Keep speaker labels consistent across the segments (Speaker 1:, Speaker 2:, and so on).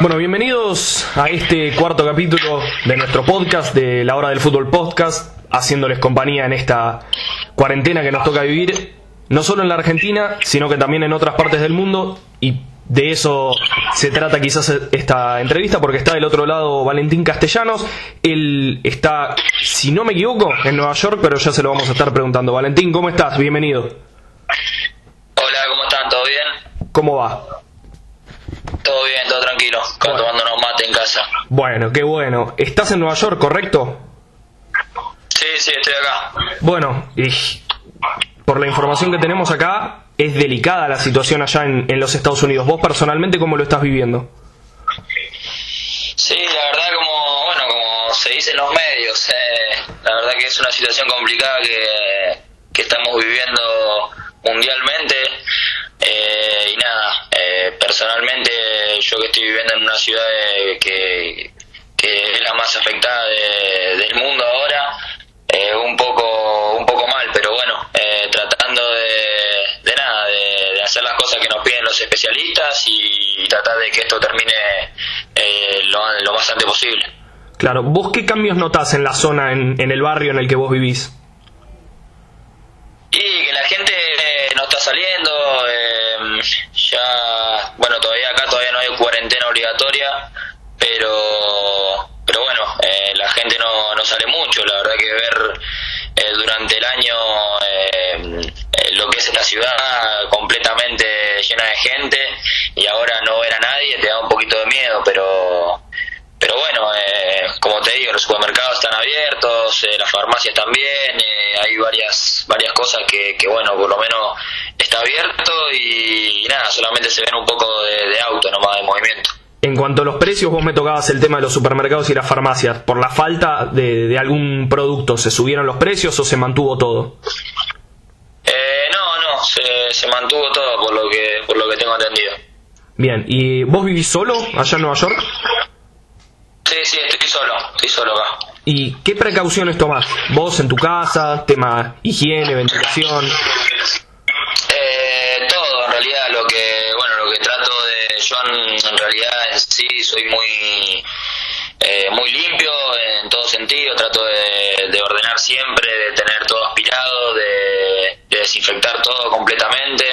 Speaker 1: Bueno, bienvenidos a este cuarto capítulo de nuestro podcast, de la hora del fútbol podcast, haciéndoles compañía en esta cuarentena que nos toca vivir, no solo en la Argentina, sino que también en otras partes del mundo, y de eso se trata quizás esta entrevista, porque está del otro lado Valentín Castellanos, él está, si no me equivoco, en Nueva York, pero ya se lo vamos a estar preguntando. Valentín, ¿cómo estás? Bienvenido.
Speaker 2: Hola, ¿cómo están? ¿Todo bien?
Speaker 1: ¿Cómo va?
Speaker 2: Todo bien, todo tranquilo.
Speaker 1: Bueno.
Speaker 2: Tomándonos mate en casa.
Speaker 1: Bueno, qué bueno. ¿Estás en Nueva York, correcto?
Speaker 2: Sí, sí, estoy acá.
Speaker 1: Bueno, y por la información que tenemos acá, es delicada la situación allá en, en los Estados Unidos. ¿Vos personalmente cómo lo estás viviendo?
Speaker 2: Sí, la verdad, como bueno, como se dice en los medios, eh, la verdad que es una situación complicada que, que estamos viviendo mundialmente. Eh, y nada, eh, personalmente yo que estoy viviendo en una ciudad de- que, que es la más afectada de- del mundo ahora, eh, un poco un poco mal, pero bueno, eh, tratando de, de nada, de, de hacer las cosas que nos piden los especialistas y, tratar de que esto termine eh, lo, lo más antes posible.
Speaker 1: Claro, ¿vos qué cambios notás en la zona, en, en el barrio en el que vos vivís?
Speaker 2: Y que la gente eh, no está saliendo, eh, ya, bueno, todavía acá todavía cuarentena obligatoria, pero, pero bueno, eh, la gente no, no sale mucho, la verdad que ver eh, durante el año eh, eh, lo que es esta ciudad completamente llena de gente y ahora no ver a nadie te da un poquito de miedo, pero pero bueno, como te digo, los supermercados están abiertos, las farmacias también, hay varias varias cosas que, que, bueno, por lo menos está abierto y, nada, solamente se ven un poco de, de auto nomás de movimiento.
Speaker 1: En cuanto a los precios, vos me tocabas el tema de los supermercados y las farmacias. ¿Por la falta de, de algún producto se subieron los precios o se mantuvo todo?
Speaker 2: Eh, no, no, se, se mantuvo todo por lo que por lo que tengo entendido.
Speaker 1: Bien, ¿y vos vivís solo allá en Nueva York?
Speaker 2: Sí, sí, estoy solo, estoy solo acá.
Speaker 1: ¿Y qué precauciones tomás? ¿Vos en tu casa? ¿Tema higiene, ventilación?
Speaker 2: Soy muy eh, muy limpio en todo sentido. Trato de, de ordenar siempre de tener todo aspirado de, de desinfectar todo completamente.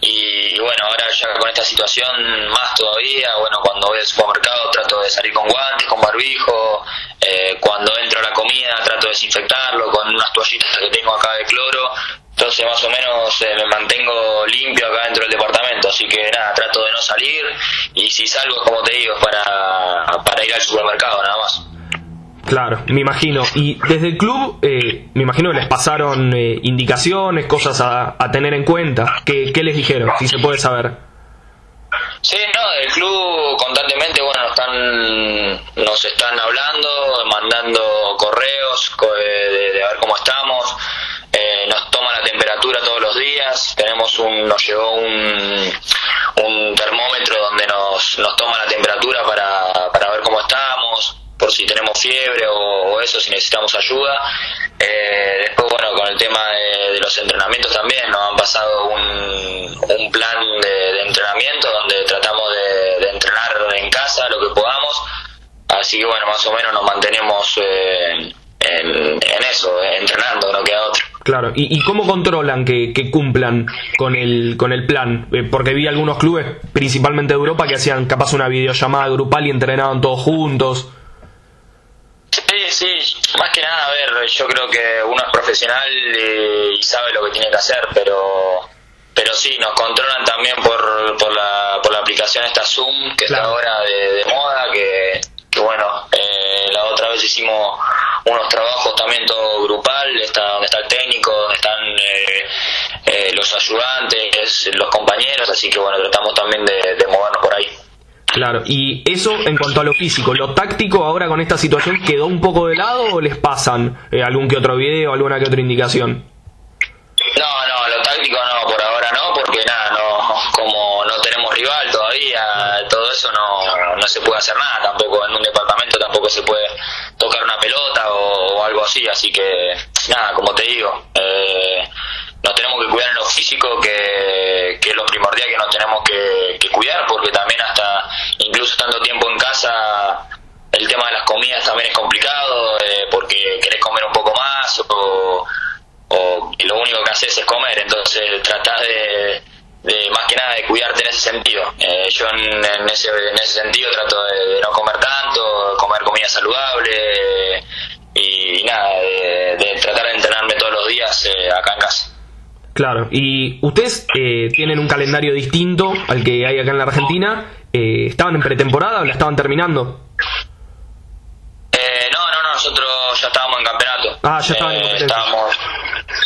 Speaker 2: Y, bueno ahora ya con esta situación más todavía bueno cuando voy al supermercado trato de salir con guantes con barbijo. Eh, cuando entro a la comida trato de desinfectarlo con unas toallitas que tengo acá de cloro. Entonces más o menos eh, me mantengo limpio acá dentro del departamento, así que nada, salir y si salgo, como te digo, es para, para ir al supermercado nada más.
Speaker 1: Claro, me imagino. Y desde el club, eh, me imagino que les pasaron eh, indicaciones, cosas a, a tener en cuenta. ¿Qué, ¿Qué les dijeron? Si se puede saber.
Speaker 2: Sí, no, del club constantemente, bueno, nos están, nos están hablando, mandando correos co- de, de a ver cómo estamos, eh, nos toma la temperatura todos los días, tenemos un, nos llegó un, un termómetro donde nos, nos toma la temperatura para, para ver cómo estamos, por si tenemos fiebre o, eso, si necesitamos ayuda. Eh, después, bueno, con el tema de, los entrenamientos también, nos han pasado un, un plan de, entrenamiento donde tratamos de, entrenar en casa lo que podamos. Así que, bueno, más o menos nos mantenemos eh, en, en eso, entrenando, no queda otro.
Speaker 1: Claro. ¿Y, y cómo controlan que, que cumplan con el, con el plan? Eh, porque vi algunos clubes, principalmente de Europa, que hacían capaz una videollamada grupal y entrenaban todos juntos.
Speaker 2: Sí, sí, más que nada, a ver, yo creo que uno es profesional eh, y sabe lo que tiene que hacer, pero pero sí, nos controlan también por, por, la, por la aplicación esta Zoom, que
Speaker 1: Claro.
Speaker 2: está ahora de, de moda, que, que bueno, eh, la otra vez hicimos unos trabajos también todo grupal, está donde está el técnico, donde están eh, eh, los ayudantes, los compañeros, así que bueno, tratamos también de, de movernos por ahí.
Speaker 1: Claro. ¿Y eso en cuanto a lo físico? ¿Lo táctico ahora con esta situación quedó un poco de lado o les pasan eh, algún que otro video, alguna que otra indicación?
Speaker 2: No, no, lo táctico no, por ahora no, porque nada, no, como no tenemos rival todavía, todo eso no, no se puede hacer nada tampoco, en un departamento tampoco se puede tocar una pelota algo así. Así que, nada, como te digo, eh, nos tenemos que cuidar en lo físico, que, que es lo primordial que nos tenemos que, cuidar, porque también hasta, incluso tanto tiempo en casa, el tema de las comidas también es complicado, eh, porque querés comer un poco más o, lo único que haces es comer, entonces tratás de, más que nada de cuidarte en ese sentido. Eh, yo en, en, ese, en ese sentido trato de, no comer tanto, comer comida saludable, y, nada, de, tratar de entrenarme todos los días eh, acá en casa.
Speaker 1: Claro, y ustedes eh, tienen un calendario distinto al que hay acá en la Argentina. ¿Estaban en pretemporada o la estaban terminando?
Speaker 2: no, no, no, nosotros ya estábamos en campeonato.
Speaker 1: Ah, ya estaban en campeonato.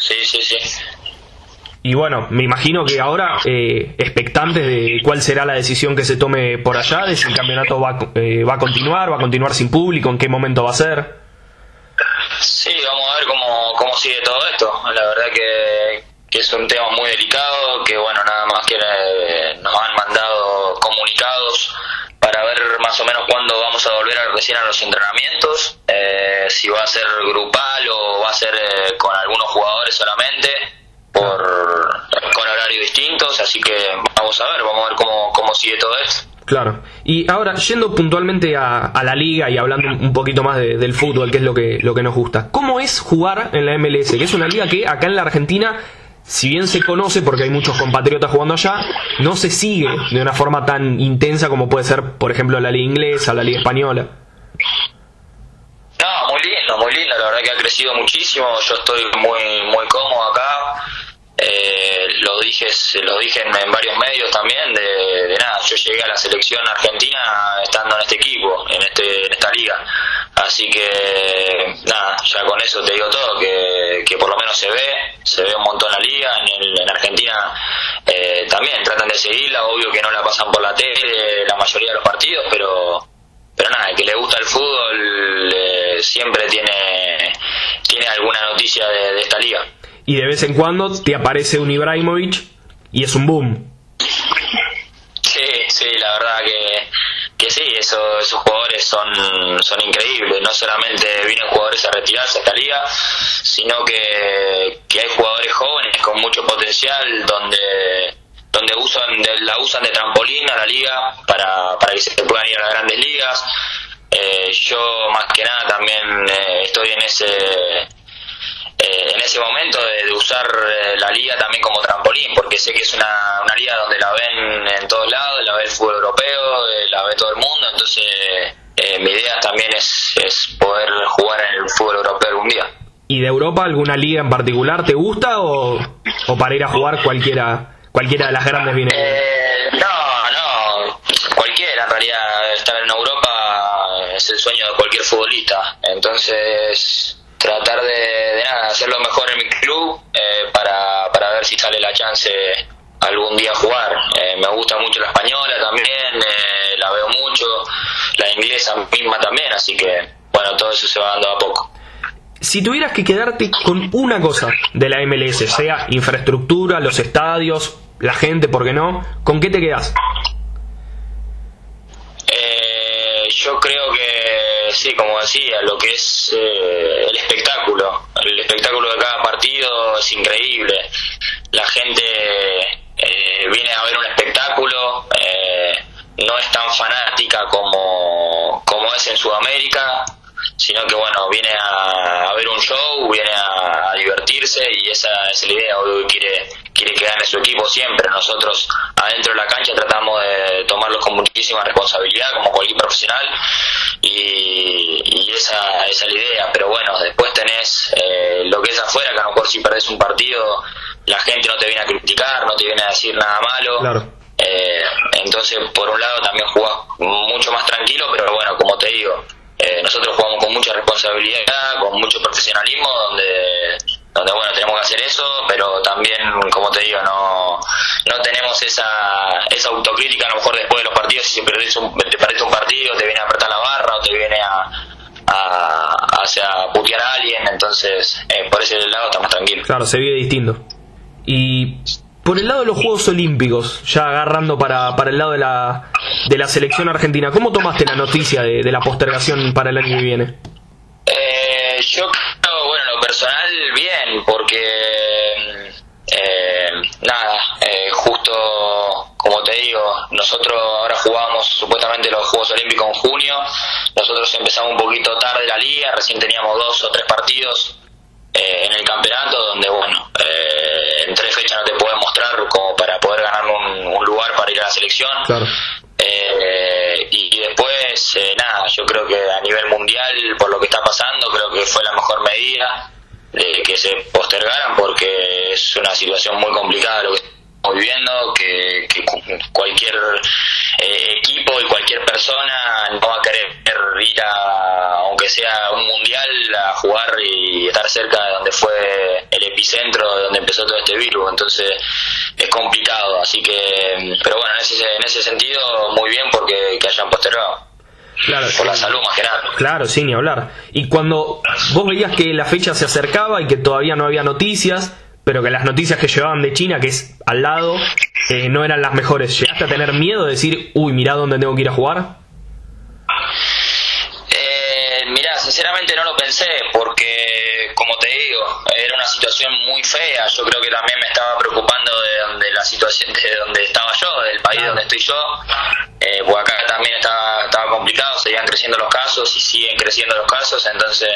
Speaker 2: Sí, sí, sí.
Speaker 1: Y bueno, me imagino que ahora, eh, expectantes de cuál será la decisión que se tome por allá, de si el campeonato va, eh, va a continuar, va a continuar sin público, en qué momento va a ser.
Speaker 2: Sí, vamos a ver cómo, cómo sigue todo esto. La verdad que, es un tema muy delicado, que bueno, nada más que eh, nos han mandado comunicados para ver más o menos cuándo vamos a volver a recién a los entrenamientos, eh, si va a ser grupal o va a ser con algunos jugadores solamente por con horarios distintos, así que vamos a ver, vamos a ver cómo, cómo sigue todo esto.
Speaker 1: Claro. Y ahora, yendo puntualmente a, la liga y hablando un poquito más del fútbol, que es lo que, lo que nos gusta, ¿cómo es jugar en la MLS? Que es una liga que acá en la Argentina, si bien se conoce porque hay muchos compatriotas jugando allá, no se sigue de una forma tan intensa como puede ser, por ejemplo, la liga inglesa, la liga española.
Speaker 2: No, muy lindo, muy lindo, la verdad que ha crecido muchísimo, yo estoy muy, muy cómodo acá eh, lo dije lo dije en, varios medios también yo llegué a la selección argentina estando en este equipo en este en esta liga así que nada ya con eso te digo todo que, que por lo menos se ve se ve un montón la liga en, en Argentina eh, también tratan de seguirla obvio que no la pasan por la tele la mayoría de los partidos pero pero nada el que le gusta el fútbol eh, siempre tiene tiene alguna noticia de esta liga
Speaker 1: y de vez en cuando te aparece un Ibrahimovic y es un boom.
Speaker 2: Sí, la verdad que, que sí, eso, esos jugadores son, son increíbles. No solamente vienen jugadores a retirarse a esta liga, sino que, que hay jugadores jóvenes con mucho potencial donde donde usan la usan de trampolín a la liga para, para que se puedan ir a las grandes ligas. Eh, yo más que nada también eh, estoy en ese eh, en ese momento de, usar eh, la liga también como trampolín, porque sé que es una, una liga donde la ven en todos lados, la ve el fútbol europeo, eh, la ve todo el mundo, entonces mi idea también es, es poder jugar en el fútbol europeo algún día.
Speaker 1: ¿Y de Europa alguna liga en particular te gusta o, o para ir a jugar cualquiera cualquiera de las grandes viene?
Speaker 2: no, no, cualquiera en realidad estar en Europa es el sueño de cualquier futbolista, entonces tratar de, nada, hacer lo mejor en mi club eh, para, para ver si sale la chance algún día jugar. Eh, me gusta mucho la española también, eh, la veo mucho, la inglesa misma también, así que bueno, todo eso se va dando a poco.
Speaker 1: Si tuvieras que quedarte con una cosa de la MLS, sea infraestructura, los estadios, la gente, ¿por qué no? ¿Con qué te quedas?
Speaker 2: yo creo que sí, como decía, lo que es eh, el espectáculo, el espectáculo de cada partido es increíble. La gente eh, viene a ver un espectáculo, eh, no es tan fanática como, como es en Sudamérica, sino que bueno, viene a, ver un show, viene a, divertirse y esa es la idea, obvio que quiere, quiere que gane su equipo siempre. Nosotros adentro de la cancha tratamos de tomarlos con muchísima responsabilidad, como cualquier profesional, y, esa, esa, es la idea. Pero bueno, después tenés eh, lo que es afuera, que a lo mejor si perdés un partido, la gente no te viene a criticar, no te viene a decir nada malo. Eh, entonces, por un lado, también jugás mucho más tranquilo, pero bueno, como te digo, eh, nosotros jugamos con mucha responsabilidad, con mucho profesionalismo, donde, donde bueno, tenemos que hacer eso, pero también, como te digo, no, no tenemos esa, esa autocrítica a lo mejor después de los partidos, si perdés un, te perdés un partido, te viene a apretar la barra o te viene a, a, putear a alguien, entonces eh, por ese lado estamos tranquilos.
Speaker 1: Claro, se vive distinto. Y por el lado de los Juegos Olímpicos, ya agarrando para, para el lado de la, de la selección argentina, ¿cómo tomaste la noticia de, la postergación para el año que viene?
Speaker 2: Eh, yo creo, bueno, lo personal, bien, porque eh, nada, eh, justo como te digo, nosotros ahora jugamos supuestamente los Juegos Olímpicos en junio, nosotros empezamos un poquito tarde la liga, recién teníamos dos o tres partidos en el campeonato donde, bueno, en tres fechas no te puedes mostrar como para poder ganar un, lugar para ir a la selección. Eh, y, después, eh, nada, yo creo que a nivel mundial, por lo que está pasando, creo que fue la mejor medida de que se postergaran porque es una situación muy complicada lo que estamos viviendo, que, cualquier eh, equipo y cualquier persona no va a querer ir a, aunque sea un mundial, a jugar y estar cerca de donde fue el epicentro, de donde empezó todo este virus. Entonces es complicado, así que, pero bueno, en ese, en ese sentido, muy bien porque que hayan postergado.
Speaker 1: Claro,
Speaker 2: por la salud más que nada.
Speaker 1: Claro, sin ni hablar. Y cuando vos veías que la fecha se acercaba y que todavía no había noticias, pero que las noticias que llevaban de China, que es al lado, eh, no eran las mejores, ¿llegaste a tener miedo de decir, uy, mirá dónde tengo que ir a jugar?
Speaker 2: Eh, mirá, sinceramente no lo pensé, porque, como te digo, era una situación muy fea. Yo creo que también me estaba preocupando de, donde la situación, de donde estaba yo, del país donde estoy yo. Eh, pues acá también estaba, estaba complicado, seguían creciendo los casos y siguen creciendo los casos, entonces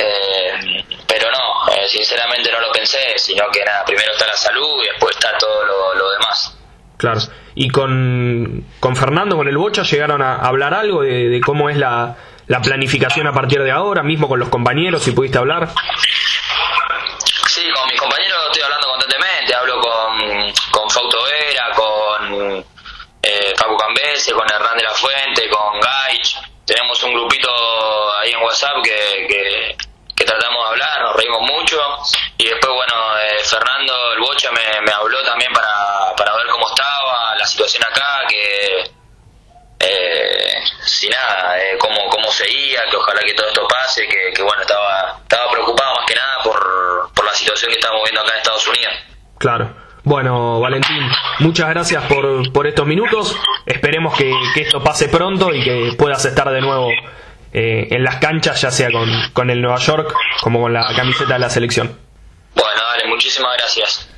Speaker 2: eh, pero no, eh, sinceramente no lo pensé, sino que nada, primero está la salud y después está todo lo, demás.
Speaker 1: Claro. ¿Y con, con Fernando, con el Bocha, llegaron a hablar algo de, cómo es la, la planificación a partir de ahora, mismo con los compañeros, si pudiste hablar?
Speaker 2: Sí, con mis compañeros estoy hablando constantemente, hablo con, con Fausto Vera, con eh, Facu Cambese, con Hernán de la Fuente, con Gaich. Tenemos un grupito ahí en WhatsApp que, que, tratamos de hablar, nos reímos mucho. Y después, bueno, eh, Fernando, el Bocha, me, habló también para, para ver cómo estaba la situación acá, que eh, si nada, eh, cómo, cómo seguía, que ojalá que todo esto pase, que, que bueno, estaba, estaba preocupado más que nada por, por la situación que estamos viendo acá en Estados Unidos.
Speaker 1: Claro. Bueno, Valentín, muchas gracias por, por estos minutos. Esperemos que, esto pase pronto y que puedas estar de nuevo eh, en las canchas, ya sea con, con el Nueva York como con la camiseta de la selección.
Speaker 2: Bueno, dale, muchísimas gracias.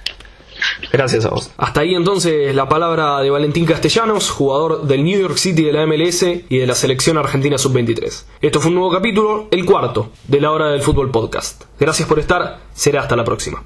Speaker 1: Gracias a vos. Hasta ahí entonces la palabra de Valentín Castellanos, jugador del New York City de la MLS y de la selección argentina sub-23. Esto fue un nuevo capítulo, el cuarto, de la hora del fútbol podcast. Gracias por estar, será hasta la próxima.